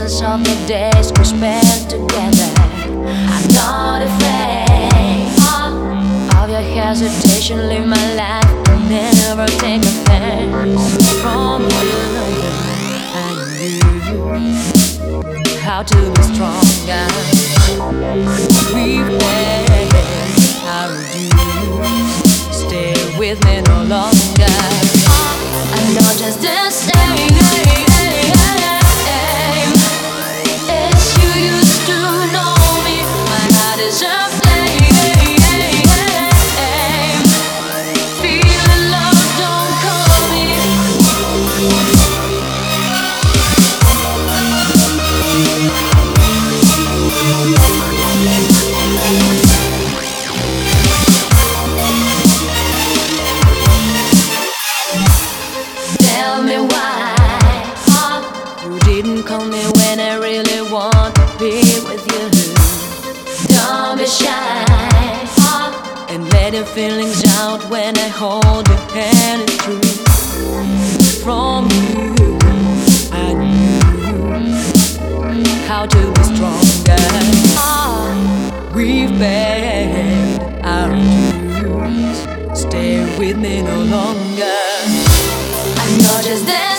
lessons of the days we spent together. I'm not afraid of your hesitation. Live my life, I'll never take offense from you. I knew how to be stronger. We've how do you stay with me no longer? I'm not just. You didn't call me when I really want to be with you. Don't be shy and let your feelings out when I hold your hand. It's true from you. I knew how to be stronger. We've paid our dues. Stay with me no longer. I'm not just there.